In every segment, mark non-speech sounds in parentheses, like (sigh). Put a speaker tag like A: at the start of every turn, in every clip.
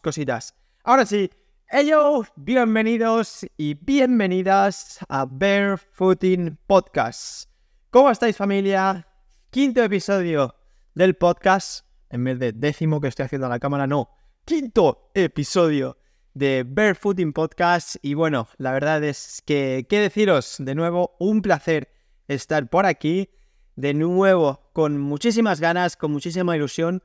A: cositas. Ahora sí, ellos, bienvenidos y bienvenidas a Barefooting Podcast. ¿Cómo estáis familia? Quinto episodio del podcast, en vez de décimo que estoy haciendo a la cámara, no, quinto episodio de Barefooting Podcast. Y bueno, la verdad es que, ¿qué deciros? De nuevo, un placer estar por aquí. De nuevo, con muchísimas ganas, con muchísima ilusión.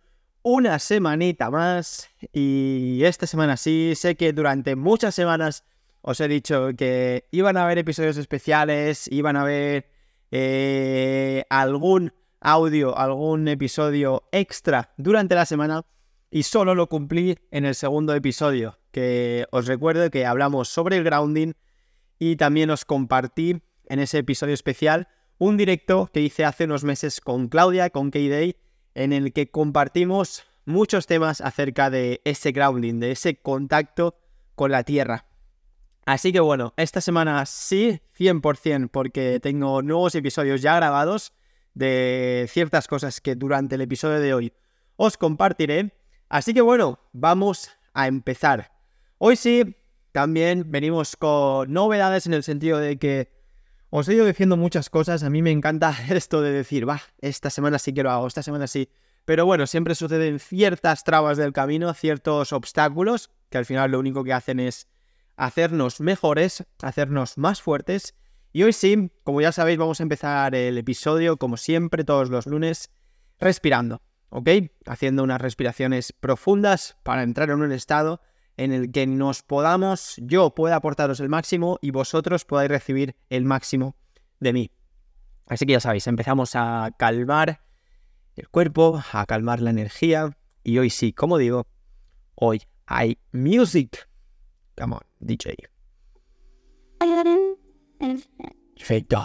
A: Una semanita más. Y esta semana sí, sé que durante muchas semanas os he dicho que iban a haber episodios especiales, iban a haber eh, algún audio, algún episodio extra durante la semana y solo lo cumplí en el segundo episodio, que os recuerdo que hablamos sobre el grounding y también os compartí en ese episodio especial un directo que hice hace unos meses con Claudia, con K-Day, en el que compartimos muchos temas acerca de ese grounding, de ese contacto con la tierra. Así que bueno, esta semana sí, 100%, porque tengo nuevos episodios ya grabados de ciertas cosas que durante el episodio de hoy os compartiré. Así que bueno, vamos a empezar. Hoy sí, también venimos con novedades en el sentido de que os he ido diciendo muchas cosas. A mí me encanta (laughs) esto de decir, va, esta semana sí que lo hago, esta semana sí. Pero bueno, siempre suceden ciertas trabas del camino, ciertos obstáculos, que al final lo único que hacen es hacernos mejores, hacernos más fuertes. Y hoy sí, como ya sabéis, vamos a empezar el episodio, como siempre, todos los lunes, respirando, ¿ok? Haciendo unas respiraciones profundas para entrar en un estado en el que nos podamos, yo pueda aportaros el máximo y vosotros podáis recibir el máximo de mí. Así que ya sabéis, empezamos a calmar el cuerpo, a calmar la energía. Y hoy sí, como digo, hoy hay music. Come on, DJ. Perfecto.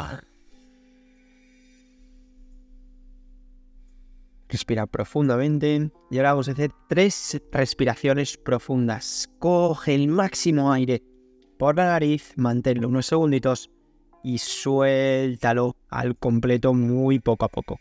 A: Respira profundamente. Y ahora vamos a hacer tres respiraciones profundas. Coge el máximo aire por la nariz, manténlo unos segunditos y suéltalo al completo muy poco a poco.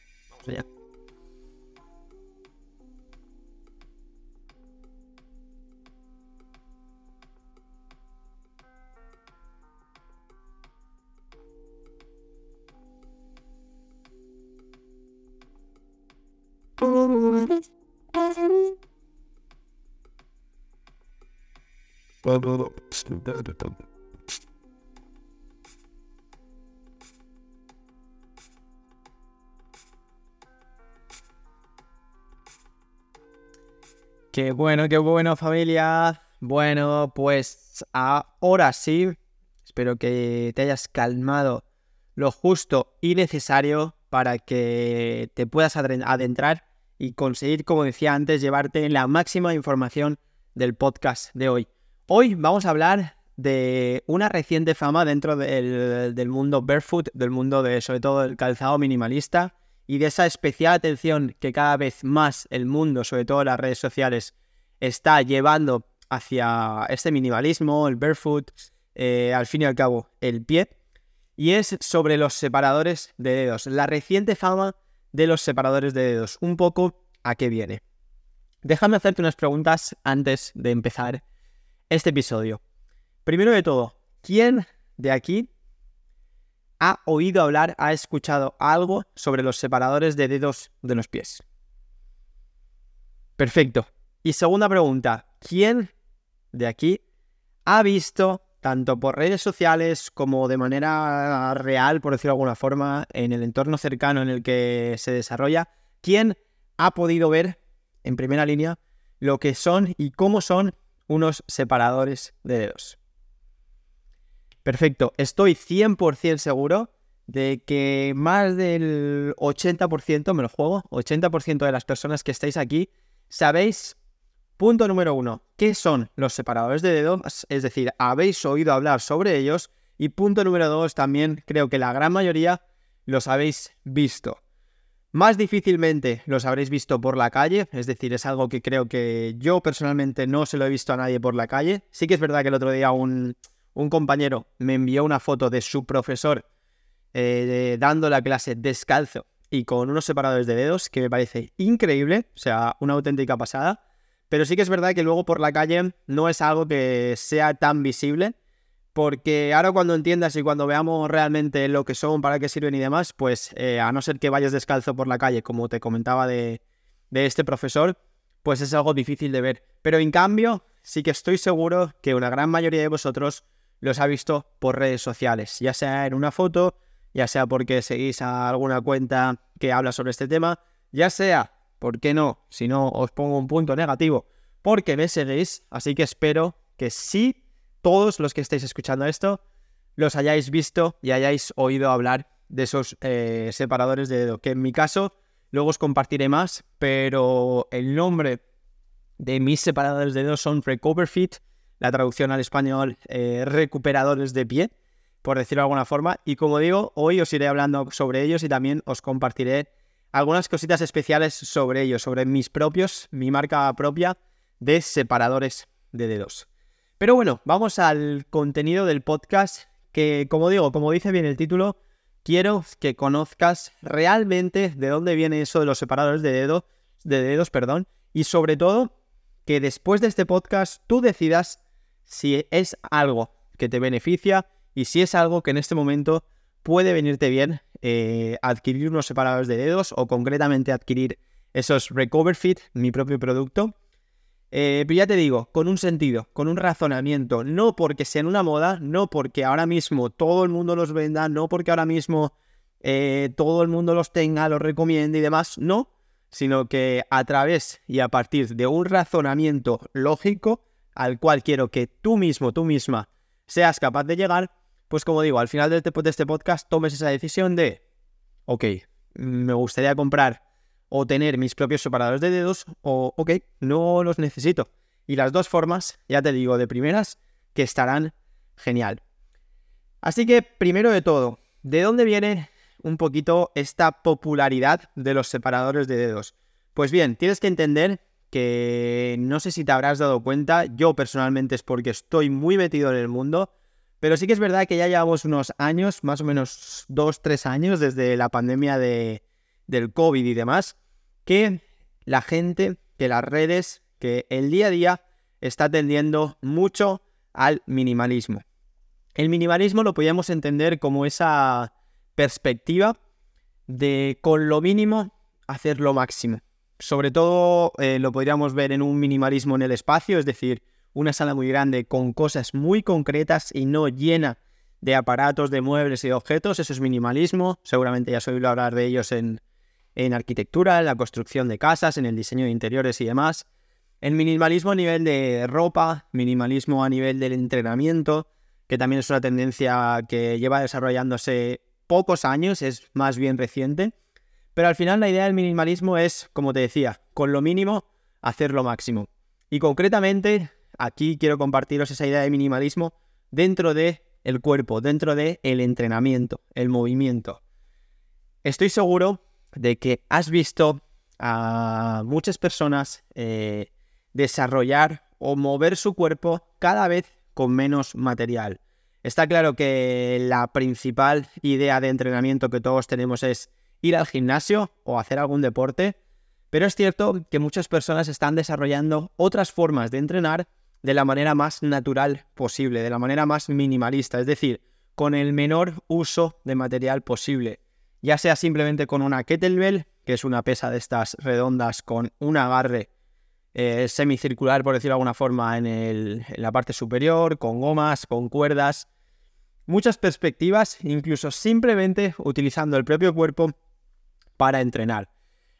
A: Qué bueno, qué bueno familia. Bueno, pues ahora sí, espero que te hayas calmado lo justo y necesario para que te puedas adentrar y conseguir, como decía antes, llevarte la máxima información del podcast de hoy. Hoy vamos a hablar de una reciente fama dentro del, mundo barefoot, del mundo de sobre todo el calzado minimalista y de esa especial atención que cada vez más el mundo, sobre todo las redes sociales, está llevando hacia este minimalismo, el barefoot, eh, al fin y al cabo el pie, y es sobre los separadores de dedos, la reciente fama de los separadores de dedos, un poco a qué viene. Déjame hacerte unas preguntas antes de empezar este episodio. Primero de todo, ¿quién de aquí ha oído hablar, ha escuchado algo sobre los separadores de dedos de los pies? Perfecto. Y segunda pregunta, ¿quién de aquí ha visto, tanto por redes sociales como de manera real, por decirlo de alguna forma, en el entorno cercano en el que se desarrolla, quién ha podido ver en primera línea lo que son y cómo son unos separadores de dedos. Perfecto, estoy 100% seguro de que más del 80%, me lo juego, 80% de las personas que estáis aquí, sabéis, punto número uno, qué son los separadores de dedos, es decir, habéis oído hablar sobre ellos, y punto número dos, también creo que la gran mayoría los habéis visto. Más difícilmente los habréis visto por la calle, es decir, es algo que creo que yo personalmente no se lo he visto a nadie por la calle. Sí que es verdad que el otro día un, compañero me envió una foto de su profesor eh, dando la clase descalzo y con unos separadores de dedos que me parece increíble, o sea, una auténtica pasada. pero sí que es verdad que luego por la calle no es algo que sea tan visible, porque ahora cuando entiendas y cuando veamos realmente lo que son, para qué sirven y demás, pues eh, a no ser que vayas descalzo por la calle, como te comentaba de, de este profesor, pues es algo difícil de ver. Pero en cambio, sí que estoy seguro que una gran mayoría de vosotros los ha visto por redes sociales, ya sea en una foto, ya sea porque seguís a alguna cuenta que habla sobre este tema, ya sea, ¿por qué no? Si no, os pongo un punto negativo, porque me seguís, así que espero que sí, todos los que estéis escuchando esto, los hayáis visto y hayáis oído hablar de esos eh, separadores de dedo, que en mi caso, luego os compartiré más, pero el nombre de mis separadores de dedo son Recover Fit, la traducción al español eh, recuperadores de pie, por decirlo de alguna forma. Y como digo, hoy os iré hablando sobre ellos y también os compartiré algunas cositas especiales sobre ellos, sobre mis propios, mi marca propia de separadores de dedos. Pero bueno, vamos al contenido del podcast que, como digo, como dice bien el título, quiero que conozcas realmente de dónde viene eso de los separadores de, dedo, de dedos, perdón, y sobre todo que después de este podcast tú decidas si es algo que te beneficia y si es algo que en este momento puede venirte bien eh, adquirir unos separadores de dedos o concretamente adquirir esos Recover Fit, mi propio producto. Eh, pero ya te digo, con un sentido, con un razonamiento, no porque sean una moda, no porque ahora mismo todo el mundo los venda, no porque ahora mismo eh, todo el mundo los tenga, los recomiende y demás, no, sino que a través y a partir de un razonamiento lógico, al cual quiero que tú mismo, tú misma, seas capaz de llegar, pues como digo, al final de este, este podcast tomes esa decisión de, ok, me gustaría comprar o tener mis propios separadores de dedos, o ok, no los necesito. Y las dos formas, ya te digo, de primeras, que estarán genial. Así que, primero de todo, ¿de dónde viene un poquito esta popularidad de los separadores de dedos? Pues bien, tienes que entender que no sé si te habrás dado cuenta, yo personalmente es porque estoy muy metido en el mundo, pero sí que es verdad que ya llevamos unos años, más o menos dos, tres años desde la pandemia de, del COVID y demás, que la gente, que las redes, que el día a día está tendiendo mucho al minimalismo. El minimalismo lo podríamos entender como esa perspectiva de con lo mínimo hacer lo máximo. Sobre todo eh, lo podríamos ver en un minimalismo en el espacio, es decir, una sala muy grande con cosas muy concretas y no llena de aparatos, de muebles y de objetos. Eso es minimalismo. Seguramente ya has oído hablar de ellos en, en arquitectura, en la construcción de casas, en el diseño de interiores y demás. El minimalismo a nivel de ropa, minimalismo a nivel del entrenamiento, que también es una tendencia que lleva desarrollándose pocos años, es más bien reciente. Pero al final la idea del minimalismo es, como te decía, con lo mínimo hacer lo máximo. Y concretamente, aquí quiero compartiros esa idea de minimalismo dentro de el cuerpo, dentro de el entrenamiento, el movimiento. Estoy seguro de que has visto a muchas personas eh, desarrollar o mover su cuerpo cada vez con menos material. Está claro que la principal idea de entrenamiento que todos tenemos es ir al gimnasio o hacer algún deporte, pero es cierto que muchas personas están desarrollando otras formas de entrenar de la manera más natural posible, de la manera más minimalista, es decir, con el menor uso de material posible, ya sea simplemente con una kettlebell, que es una pesa de estas redondas con un agarre eh, semicircular, por decirlo de alguna forma, en, en la parte superior, con gomas, con cuerdas, muchas perspectivas, incluso simplemente utilizando el propio cuerpo para entrenar.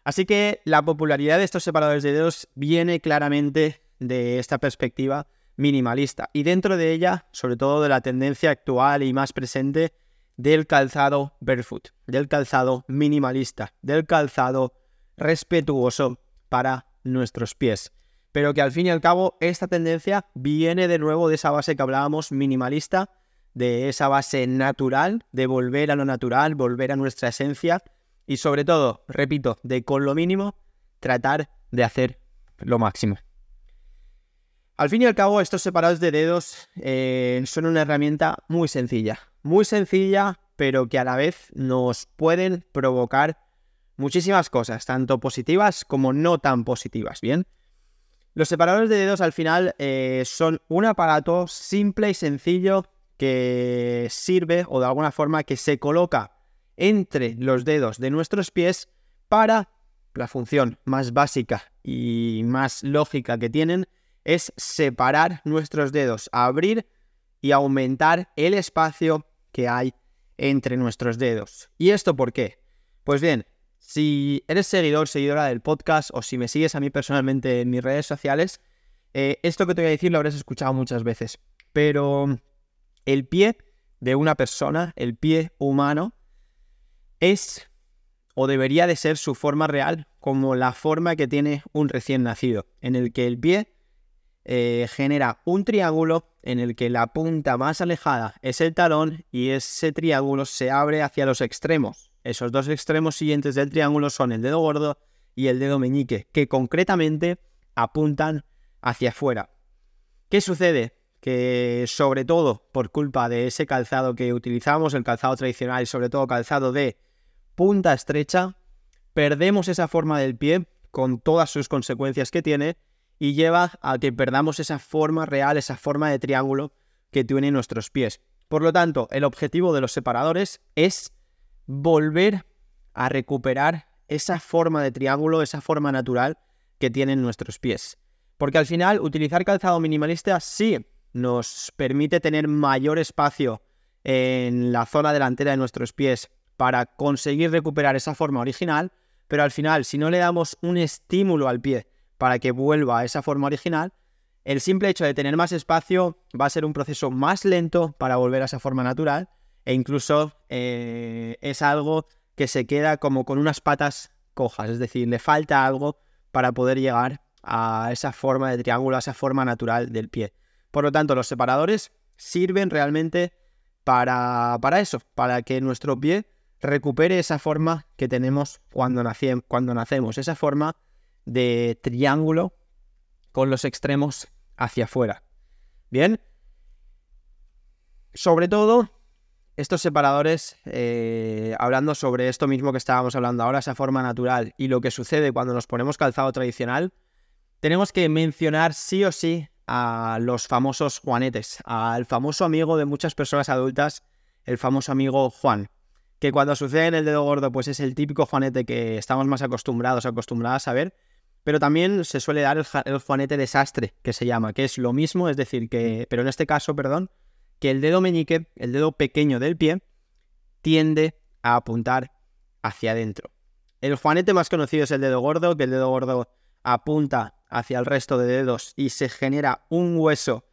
A: Así que la popularidad de estos separadores de dedos viene claramente de esta perspectiva minimalista y dentro de ella, sobre todo de la tendencia actual y más presente del calzado barefoot, del calzado minimalista, del calzado respetuoso para nuestros pies. Pero que al fin y al cabo esta tendencia viene de nuevo de esa base que hablábamos minimalista, de esa base natural, de volver a lo natural, volver a nuestra esencia y sobre todo, repito, de con lo mínimo tratar de hacer lo máximo. Al fin y al cabo, estos separados de dedos eh, son una herramienta muy sencilla, muy sencilla, pero que a la vez nos pueden provocar muchísimas cosas, tanto positivas como no tan positivas, ¿bien? Los separadores de dedos al final eh, son un aparato simple y sencillo que sirve o de alguna forma que se coloca entre los dedos de nuestros pies para la función más básica y más lógica que tienen es separar nuestros dedos, abrir y aumentar el espacio que hay entre nuestros dedos. ¿Y esto por qué? Pues bien, si eres seguidor, seguidora del podcast o si me sigues a mí personalmente en mis redes sociales, eh, esto que te voy a decir lo habrás escuchado muchas veces. Pero el pie de una persona, el pie humano, es o debería de ser su forma real como la forma que tiene un recién nacido, en el que el pie eh, genera un triángulo en el que la punta más alejada es el talón y ese triángulo se abre hacia los extremos. Esos dos extremos siguientes del triángulo son el dedo gordo y el dedo meñique, que concretamente apuntan hacia afuera. ¿Qué sucede? Que sobre todo por culpa de ese calzado que utilizamos, el calzado tradicional y sobre todo calzado de punta estrecha, perdemos esa forma del pie con todas sus consecuencias que tiene y lleva a que perdamos esa forma real, esa forma de triángulo que tienen nuestros pies. Por lo tanto, el objetivo de los separadores es volver a recuperar esa forma de triángulo, esa forma natural que tienen nuestros pies. Porque al final utilizar calzado minimalista sí nos permite tener mayor espacio en la zona delantera de nuestros pies para conseguir recuperar esa forma original, pero al final si no le damos un estímulo al pie para que vuelva a esa forma original, el simple hecho de tener más espacio va a ser un proceso más lento para volver a esa forma natural e incluso eh, es algo que se queda como con unas patas cojas, es decir, le falta algo para poder llegar a esa forma de triángulo, a esa forma natural del pie. Por lo tanto, los separadores sirven realmente para, para eso, para que nuestro pie recupere esa forma que tenemos cuando, cuando nacemos, esa forma de triángulo con los extremos hacia afuera. Bien, sobre todo estos separadores, eh, hablando sobre esto mismo que estábamos hablando ahora, esa forma natural y lo que sucede cuando nos ponemos calzado tradicional, tenemos que mencionar sí o sí a los famosos Juanetes, al famoso amigo de muchas personas adultas, el famoso amigo Juan, que cuando sucede en el dedo gordo, pues es el típico Juanete que estamos más acostumbrados, acostumbradas a ver, pero también se suele dar el, el Juanete desastre, que se llama, que es lo mismo, es decir, que, pero en este caso, perdón, que el dedo meñique, el dedo pequeño del pie, tiende a apuntar hacia adentro. El juanete más conocido es el dedo gordo, que el dedo gordo apunta hacia el resto de dedos y se genera un hueso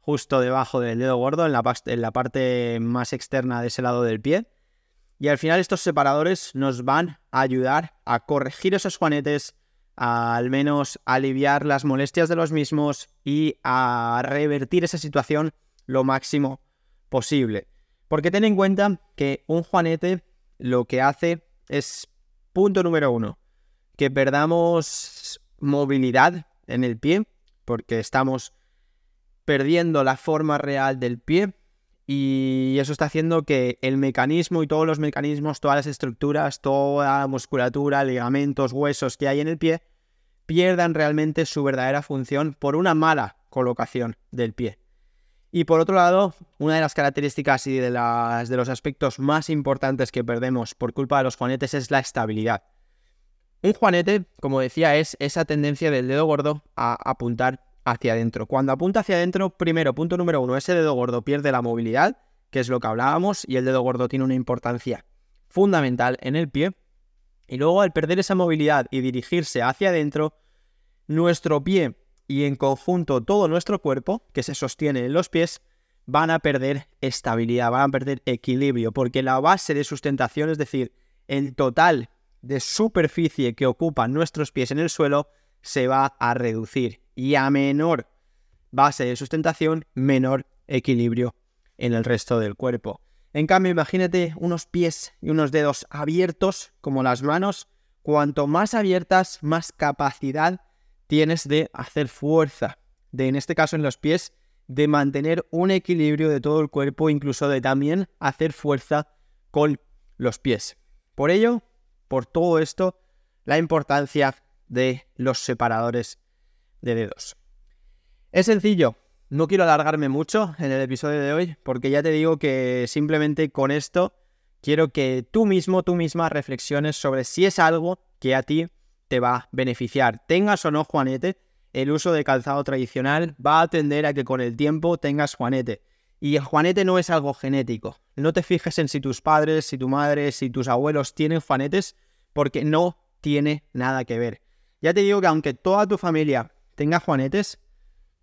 A: justo debajo del dedo gordo, en la, en la parte más externa de ese lado del pie. Y al final estos separadores nos van a ayudar a corregir esos juanetes, a al menos aliviar las molestias de los mismos y a revertir esa situación lo máximo posible. Porque ten en cuenta que un juanete lo que hace es, punto número uno, que perdamos movilidad en el pie, porque estamos perdiendo la forma real del pie y eso está haciendo que el mecanismo y todos los mecanismos, todas las estructuras, toda la musculatura, ligamentos, huesos que hay en el pie, pierdan realmente su verdadera función por una mala colocación del pie. Y por otro lado, una de las características y de, las, de los aspectos más importantes que perdemos por culpa de los juanetes es la estabilidad. Un juanete, como decía, es esa tendencia del dedo gordo a apuntar hacia adentro. Cuando apunta hacia adentro, primero, punto número uno, ese dedo gordo pierde la movilidad, que es lo que hablábamos, y el dedo gordo tiene una importancia fundamental en el pie. Y luego, al perder esa movilidad y dirigirse hacia adentro, nuestro pie y en conjunto todo nuestro cuerpo, que se sostiene en los pies, van a perder estabilidad, van a perder equilibrio, porque la base de sustentación, es decir, el total de superficie que ocupan nuestros pies en el suelo, se va a reducir. Y a menor base de sustentación, menor equilibrio en el resto del cuerpo. En cambio, imagínate unos pies y unos dedos abiertos como las manos. Cuanto más abiertas, más capacidad tienes de hacer fuerza, de en este caso en los pies, de mantener un equilibrio de todo el cuerpo, incluso de también hacer fuerza con los pies. Por ello, por todo esto, la importancia de los separadores de dedos. Es sencillo, no quiero alargarme mucho en el episodio de hoy porque ya te digo que simplemente con esto quiero que tú mismo, tú misma reflexiones sobre si es algo que a ti te va a beneficiar. Tengas o no juanete, el uso de calzado tradicional va a tender a que con el tiempo tengas juanete. Y el juanete no es algo genético. No te fijes en si tus padres, si tu madre, si tus abuelos tienen juanetes, porque no tiene nada que ver. Ya te digo que aunque toda tu familia tenga juanetes,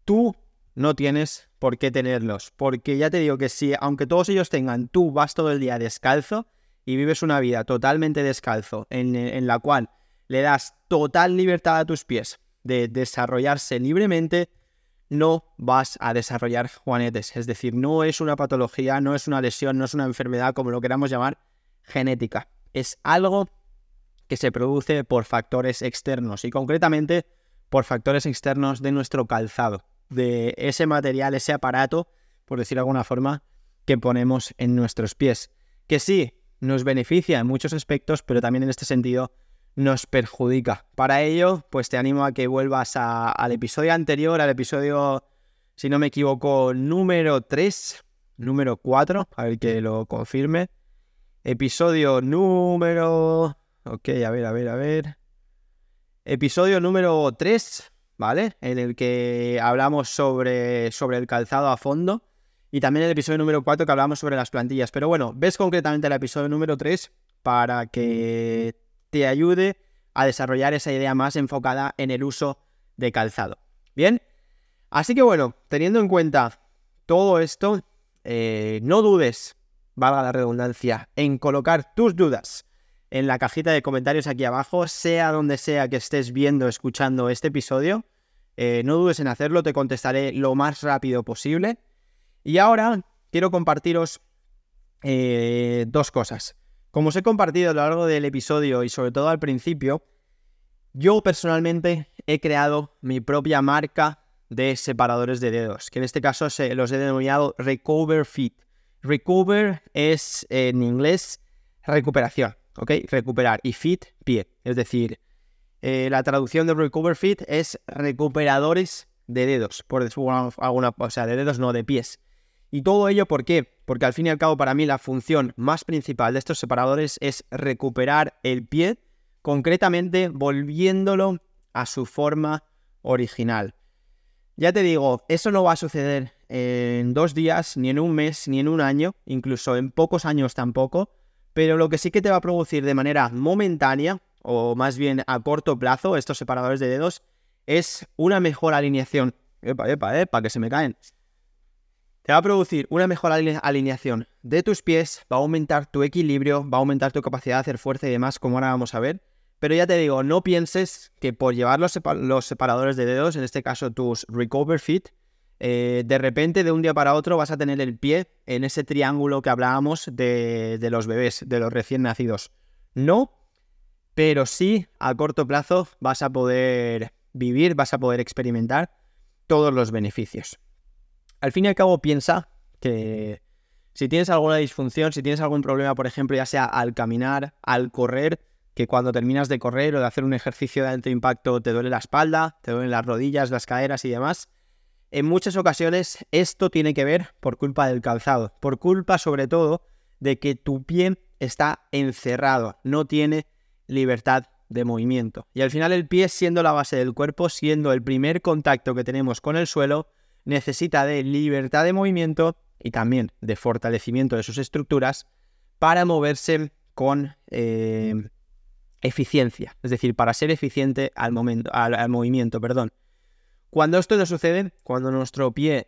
A: tú no tienes por qué tenerlos. Porque ya te digo que si, aunque todos ellos tengan, tú vas todo el día descalzo y vives una vida totalmente descalzo, en, en la cual le das total libertad a tus pies de desarrollarse libremente, no vas a desarrollar juanetes. Es decir, no es una patología, no es una lesión, no es una enfermedad, como lo queramos llamar, genética. Es algo que se produce por factores externos y concretamente por factores externos de nuestro calzado, de ese material, ese aparato, por decir de alguna forma, que ponemos en nuestros pies. Que sí, nos beneficia en muchos aspectos, pero también en este sentido nos perjudica. Para ello, pues te animo a que vuelvas al episodio anterior, al episodio, si no me equivoco, número 3, número 4, a ver que lo confirme. Episodio número... Ok, a ver, a ver, a ver. Episodio número 3, ¿vale? En el que hablamos sobre, sobre el calzado a fondo. Y también el episodio número 4 que hablamos sobre las plantillas. Pero bueno, ves concretamente el episodio número 3 para que te ayude a desarrollar esa idea más enfocada en el uso de calzado. Bien, así que bueno, teniendo en cuenta todo esto, eh, no dudes, valga la redundancia, en colocar tus dudas en la cajita de comentarios aquí abajo, sea donde sea que estés viendo, escuchando este episodio. Eh, no dudes en hacerlo, te contestaré lo más rápido posible. Y ahora quiero compartiros eh, dos cosas. Como os he compartido a lo largo del episodio y sobre todo al principio, yo personalmente he creado mi propia marca de separadores de dedos, que en este caso se los he denominado Recover Fit. Recover es en inglés recuperación, ¿ok? Recuperar y fit, pie. Es decir, eh, la traducción de Recover Fit es recuperadores de dedos, por decirlo alguna, o sea, de dedos no, de pies. Y todo ello, ¿por qué? Porque al fin y al cabo para mí la función más principal de estos separadores es recuperar el pie, concretamente volviéndolo a su forma original. Ya te digo, eso no va a suceder en dos días, ni en un mes, ni en un año, incluso en pocos años tampoco, pero lo que sí que te va a producir de manera momentánea, o más bien a corto plazo, estos separadores de dedos, es una mejor alineación. Epa, epa, epa, que se me caen te va a producir una mejor alineación de tus pies, va a aumentar tu equilibrio, va a aumentar tu capacidad de hacer fuerza y demás, como ahora vamos a ver. Pero ya te digo, no pienses que por llevar los, separadores de dedos, en este caso tus Recover Fit, eh, de repente de un día para otro vas a tener el pie en ese triángulo que hablábamos de, de los bebés, de los recién nacidos. No, pero sí a corto plazo vas a poder vivir, vas a poder experimentar todos los beneficios al fin y al cabo piensa que si tienes alguna disfunción, si tienes algún problema, por ejemplo, ya sea al caminar, al correr, que cuando terminas de correr o de hacer un ejercicio de alto impacto te duele la espalda, te duelen las rodillas, las caderas y demás, en muchas ocasiones esto tiene que ver por culpa del calzado, por culpa sobre todo de que tu pie está encerrado, no tiene libertad de movimiento. Y al final el pie siendo la base del cuerpo, siendo el primer contacto que tenemos con el suelo, necesita de libertad de movimiento y también de fortalecimiento de sus estructuras para moverse con eh, eficiencia, es decir, para ser eficiente al, momento, al, movimiento. Perdón. Cuando esto no sucede, cuando nuestro pie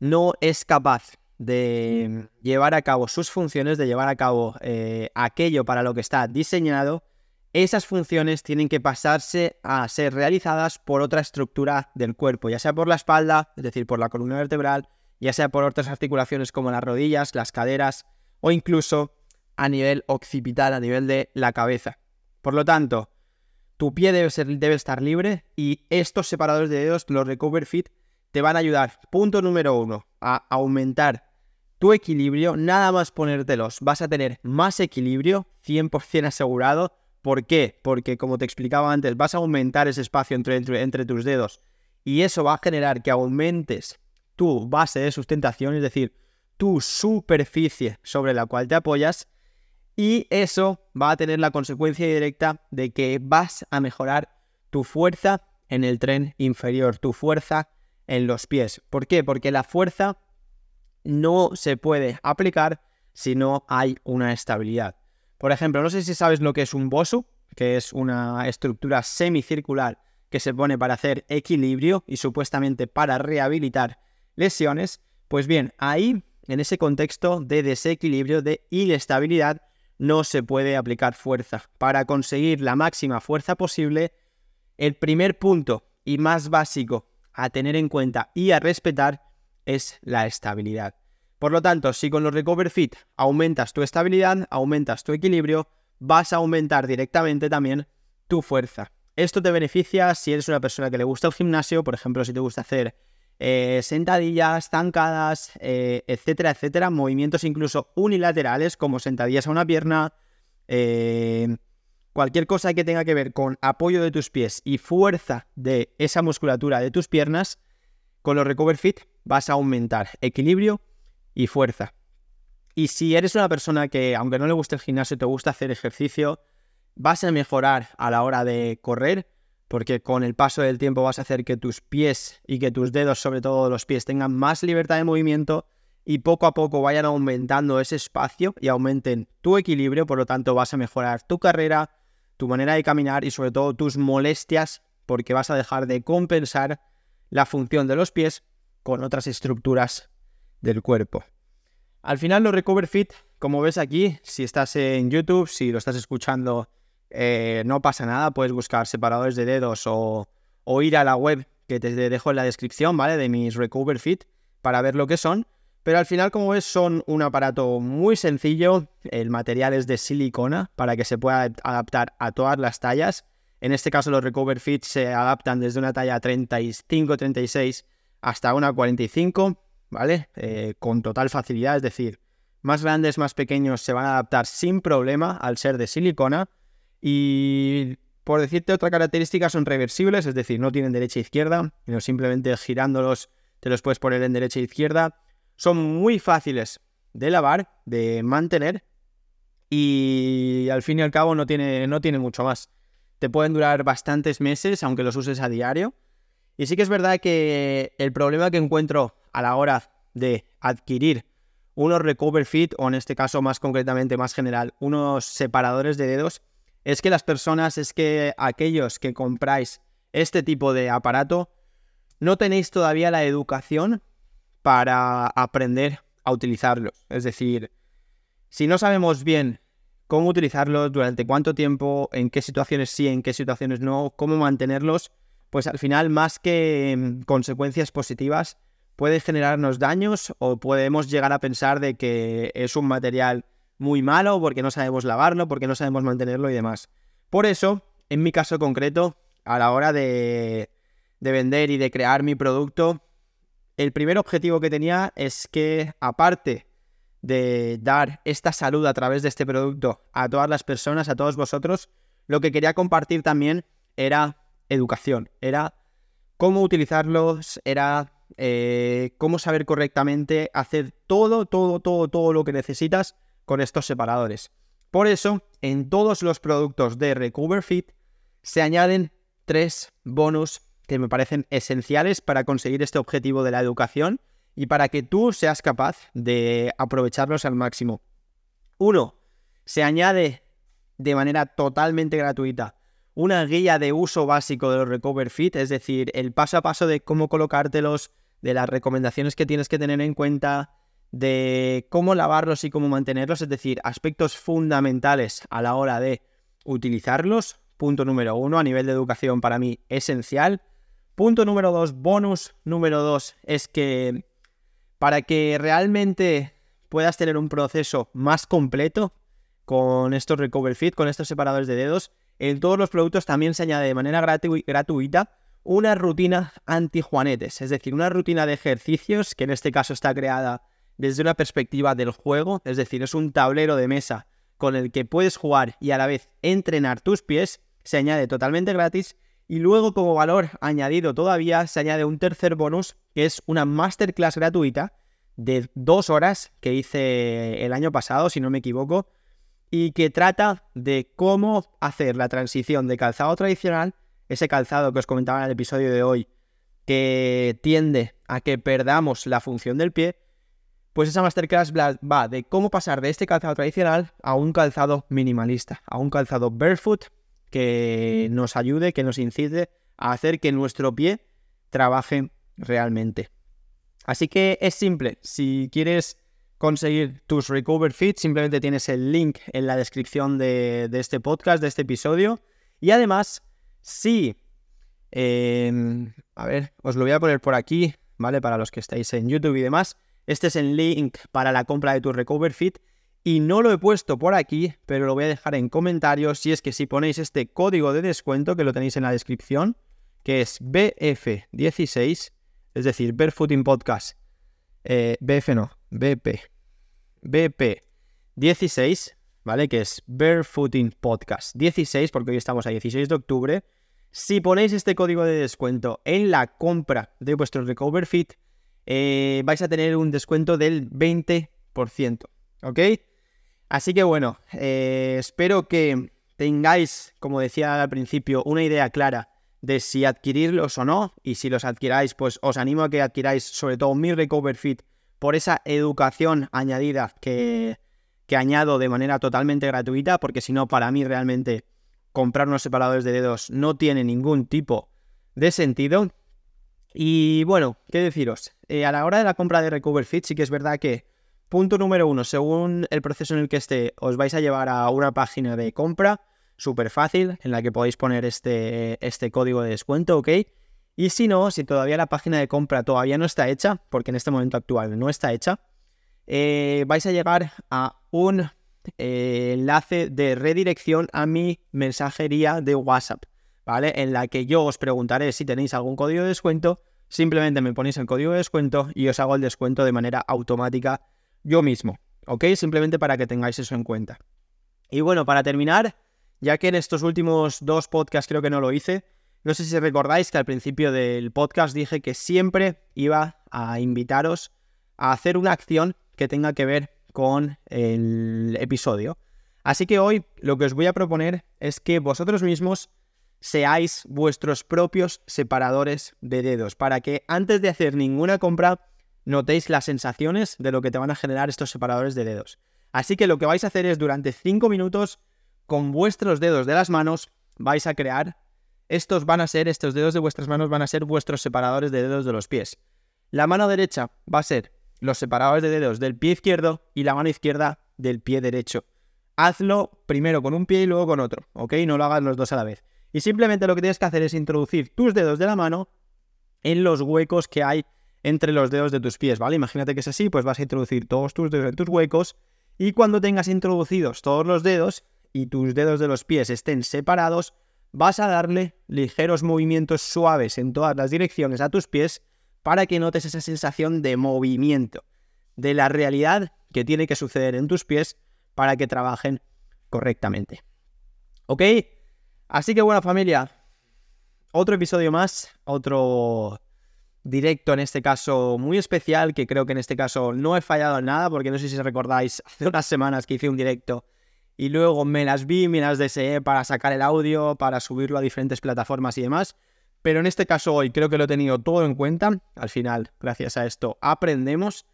A: no es capaz de llevar a cabo sus funciones, de llevar a cabo eh, aquello para lo que está diseñado, esas funciones tienen que pasarse a ser realizadas por otra estructura del cuerpo, ya sea por la espalda, es decir, por la columna vertebral, ya sea por otras articulaciones como las rodillas, las caderas o incluso a nivel occipital, a nivel de la cabeza. Por lo tanto, tu pie debe, estar libre y estos separadores de dedos, los Recover Fit, te van a ayudar, punto número uno, a aumentar tu equilibrio, nada más ponértelos, vas a tener más equilibrio, 100% asegurado, ¿Por qué? Porque como te explicaba antes, vas a aumentar ese espacio entre, entre, tus dedos y eso va a generar que aumentes tu base de sustentación, es decir, tu superficie sobre la cual te apoyas y eso va a tener la consecuencia directa de que vas a mejorar tu fuerza en el tren inferior, tu fuerza en los pies. ¿Por qué? Porque la fuerza no se puede aplicar si no hay una estabilidad. Por ejemplo, no sé si sabes lo que es un BOSU, que es una estructura semicircular que se pone para hacer equilibrio y supuestamente para rehabilitar lesiones. Pues bien, ahí, en ese contexto de desequilibrio, de inestabilidad, no se puede aplicar fuerza. Para conseguir la máxima fuerza posible, el primer punto y más básico a tener en cuenta y a respetar es la estabilidad. Por lo tanto, si con los Recover Fit aumentas tu estabilidad, aumentas tu equilibrio, vas a aumentar directamente también tu fuerza. Esto te beneficia si eres una persona que le gusta el gimnasio, por ejemplo, si te gusta hacer eh, sentadillas, zancadas, eh, etcétera, etcétera, movimientos incluso unilaterales como sentadillas a una pierna, eh, cualquier cosa que tenga que ver con apoyo de tus pies y fuerza de esa musculatura de tus piernas, con los Recover Fit vas a aumentar equilibrio y fuerza. Y si eres una persona que, aunque no le guste el gimnasio, te gusta hacer ejercicio, vas a mejorar a la hora de correr, porque con el paso del tiempo vas a hacer que tus pies y que tus dedos, sobre todo los pies, tengan más libertad de movimiento y poco a poco vayan aumentando ese espacio y aumenten tu equilibrio, por lo tanto vas a mejorar tu carrera, tu manera de caminar y sobre todo tus molestias porque vas a dejar de compensar la función de los pies con otras estructuras del cuerpo. Al final los Recover Fit, como ves aquí, si estás en YouTube, si lo estás escuchando, eh, no pasa nada, puedes buscar separadores de dedos o, ir a la web que te dejo en la descripción, ¿vale? De mis Recover Fit para ver lo que son. Pero al final, como ves, son un aparato muy sencillo. El material es de silicona para que se pueda adaptar a todas las tallas. En este caso, los Recover Fit se adaptan desde una talla 35-36 hasta una 45, ¿vale? Eh, con total facilidad, es decir, más grandes, más pequeños se van a adaptar sin problema al ser de silicona. Y por decirte otra característica, son reversibles, es decir, no tienen derecha e izquierda, sino simplemente girándolos te los puedes poner en derecha e izquierda son muy fáciles de lavar, de mantener y al fin y al cabo no tiene, no tiene mucho más. Te pueden durar bastantes meses aunque los uses a diario. Y sí que es verdad que el problema que encuentro a la hora de adquirir unos Recover Fit, o en este caso más concretamente, más general, unos separadores de dedos, es que las personas, es que aquellos que compráis este tipo de aparato, no tenéis todavía la educación para aprender a utilizarlos. Es decir, si no sabemos bien cómo utilizarlos, durante cuánto tiempo, en qué situaciones sí, en qué situaciones no, cómo mantenerlos, pues al final más que mm, consecuencias positivas puede generarnos daños o podemos llegar a pensar de que es un material muy malo porque no sabemos lavarlo, porque no sabemos mantenerlo y demás. Por eso, en mi caso concreto, a la hora de, de vender y de crear mi producto, el primer objetivo que tenía es que, aparte de dar esta salud a través de este producto a todas las personas, a todos vosotros, lo que quería compartir también era educación, era cómo utilizarlos, era eh, cómo saber correctamente hacer todo, todo, todo, todo lo que necesitas con estos separadores. Por eso, en todos los productos de Recover Fit se añaden tres bonus que me parecen esenciales para conseguir este objetivo de la educación y para que tú seas capaz de aprovecharlos al máximo. Uno, se añade de manera totalmente gratuita una guía de uso básico de los Recover Fit, es decir, el paso a paso de cómo colocártelos, de las recomendaciones que tienes que tener en cuenta, de cómo lavarlos y cómo mantenerlos, es decir, aspectos fundamentales a la hora de utilizarlos. Punto número uno, a nivel de educación para mí esencial. Punto número dos, bonus número dos, es que para que realmente puedas tener un proceso más completo con estos Recover Fit, con estos separadores de dedos, en todos los productos también se añade de manera gratuita una rutina anti-juanetes, es decir, una rutina de ejercicios que en este caso está creada desde una perspectiva del juego, es decir, es un tablero de mesa con el que puedes jugar y a la vez entrenar tus pies, se añade totalmente gratis. Y luego como valor añadido todavía se añade un tercer bonus que es una masterclass gratuita de dos horas que hice el año pasado, si no me equivoco, y que trata de cómo hacer la transición de calzado tradicional, ese calzado que os comentaba en el episodio de hoy, que tiende a que perdamos la función del pie, pues esa masterclass va de cómo pasar de este calzado tradicional a un calzado minimalista, a un calzado barefoot que nos ayude, que nos incite a hacer que nuestro pie trabaje realmente. Así que es simple, si quieres conseguir tus Recover Fit, simplemente tienes el link en la descripción de, este podcast, de este episodio. Y además, si, em, a ver, os lo voy a poner por aquí, ¿vale? Para los que estáis en YouTube y demás. Este es el link para la compra de tu Recover Fit. Y no lo he puesto por aquí, pero lo voy a dejar en comentarios. Si es que si ponéis este código de descuento que lo tenéis en la descripción, que es BF16, es decir, Barefooting Podcast, eh, BF no, BP, BP 16, ¿vale? Que es Barefooting Podcast 16, porque hoy estamos a 16 de octubre. Si ponéis este código de descuento en la compra de vuestro Recover Fit, eh, vais a tener un descuento del 20%, ¿ok? Así que bueno, eh, espero que tengáis, como decía al principio, una idea clara de si adquirirlos o no. Y si los adquiráis, pues os animo a que adquiráis sobre todo mi Recover Fit por esa educación añadida que, que añado de manera totalmente gratuita, porque si no, para mí realmente comprar unos separadores de dedos no tiene ningún tipo de sentido. Y bueno, ¿qué deciros? Eh, a la hora de la compra de Recover Fit, sí que es verdad que, punto número uno, según el proceso en el que esté, os vais a llevar a una página de compra súper fácil en la que podéis poner este, este código de descuento, ¿ok? Y si no, si todavía la página de compra todavía no está hecha, porque en este momento actual no está hecha, eh, vais a llegar a un eh, enlace de redirección a mi mensajería de WhatsApp, ¿vale? En la que yo os preguntaré si tenéis algún código de descuento, simplemente me ponéis el código de descuento y os hago el descuento de manera automática yo mismo, ¿ok? Simplemente para que tengáis eso en cuenta. Y bueno, para terminar, ya que en estos últimos dos podcasts creo que no lo hice, no sé si recordáis que al principio del podcast dije que siempre iba a invitaros a hacer una acción que tenga que ver con el episodio. Así que hoy lo que os voy a proponer es que vosotros mismos seáis vuestros propios separadores de dedos, para que antes de hacer ninguna compra notéis las sensaciones de lo que te van a generar estos separadores de dedos. Así que lo que vais a hacer es durante 5 minutos con vuestros dedos de las manos vais a crear estos van a ser, estos dedos de vuestras manos van a ser vuestros separadores de dedos de los pies. La mano derecha va a ser los separadores de dedos del pie izquierdo y la mano izquierda del pie derecho. Hazlo primero con un pie y luego con otro, ¿ok? No lo hagas los dos a la vez. Y simplemente lo que tienes que hacer es introducir tus dedos de la mano en los huecos que hay entre los dedos de tus pies, ¿vale? Imagínate que es así, pues vas a introducir todos tus dedos en tus huecos y cuando tengas introducidos todos los dedos y tus dedos de los pies estén separados, vas a darle ligeros movimientos suaves en todas las direcciones a tus pies para que notes esa sensación de movimiento, de la realidad que tiene que suceder en tus pies para que trabajen correctamente. ¿Ok? Así que bueno familia, otro episodio más, otro directo en este caso muy especial, que creo que en este caso no he fallado en nada, porque no sé si recordáis, (laughs) hace unas semanas que hice un directo y luego me las vi, me las deseé para sacar el audio, para subirlo a diferentes plataformas y demás. Pero en este caso hoy creo que lo he tenido todo en cuenta. Al final, gracias a esto, aprendemos.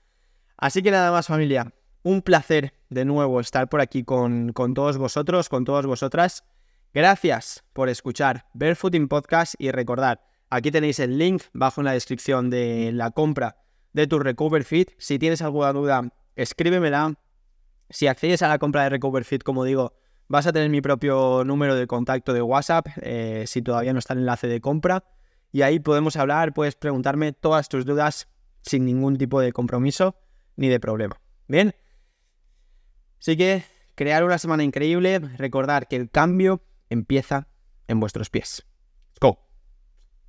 A: Así que nada más familia, un placer de nuevo estar por aquí con, con todos vosotros, con todas vosotras. Gracias por escuchar Barefooting Podcast y recordad, aquí tenéis el link bajo en la descripción de la compra de tu Recover Fit. Si tienes alguna duda, escríbemela si accedes a la compra de Recover Fit, como digo, vas a tener mi propio número de contacto de WhatsApp, eh, si todavía no está el enlace de compra. Y ahí podemos hablar, puedes preguntarme todas tus dudas sin ningún tipo de compromiso ni de problema. Bien. Así que crear una semana increíble, recordar que el cambio empieza en vuestros pies. Go.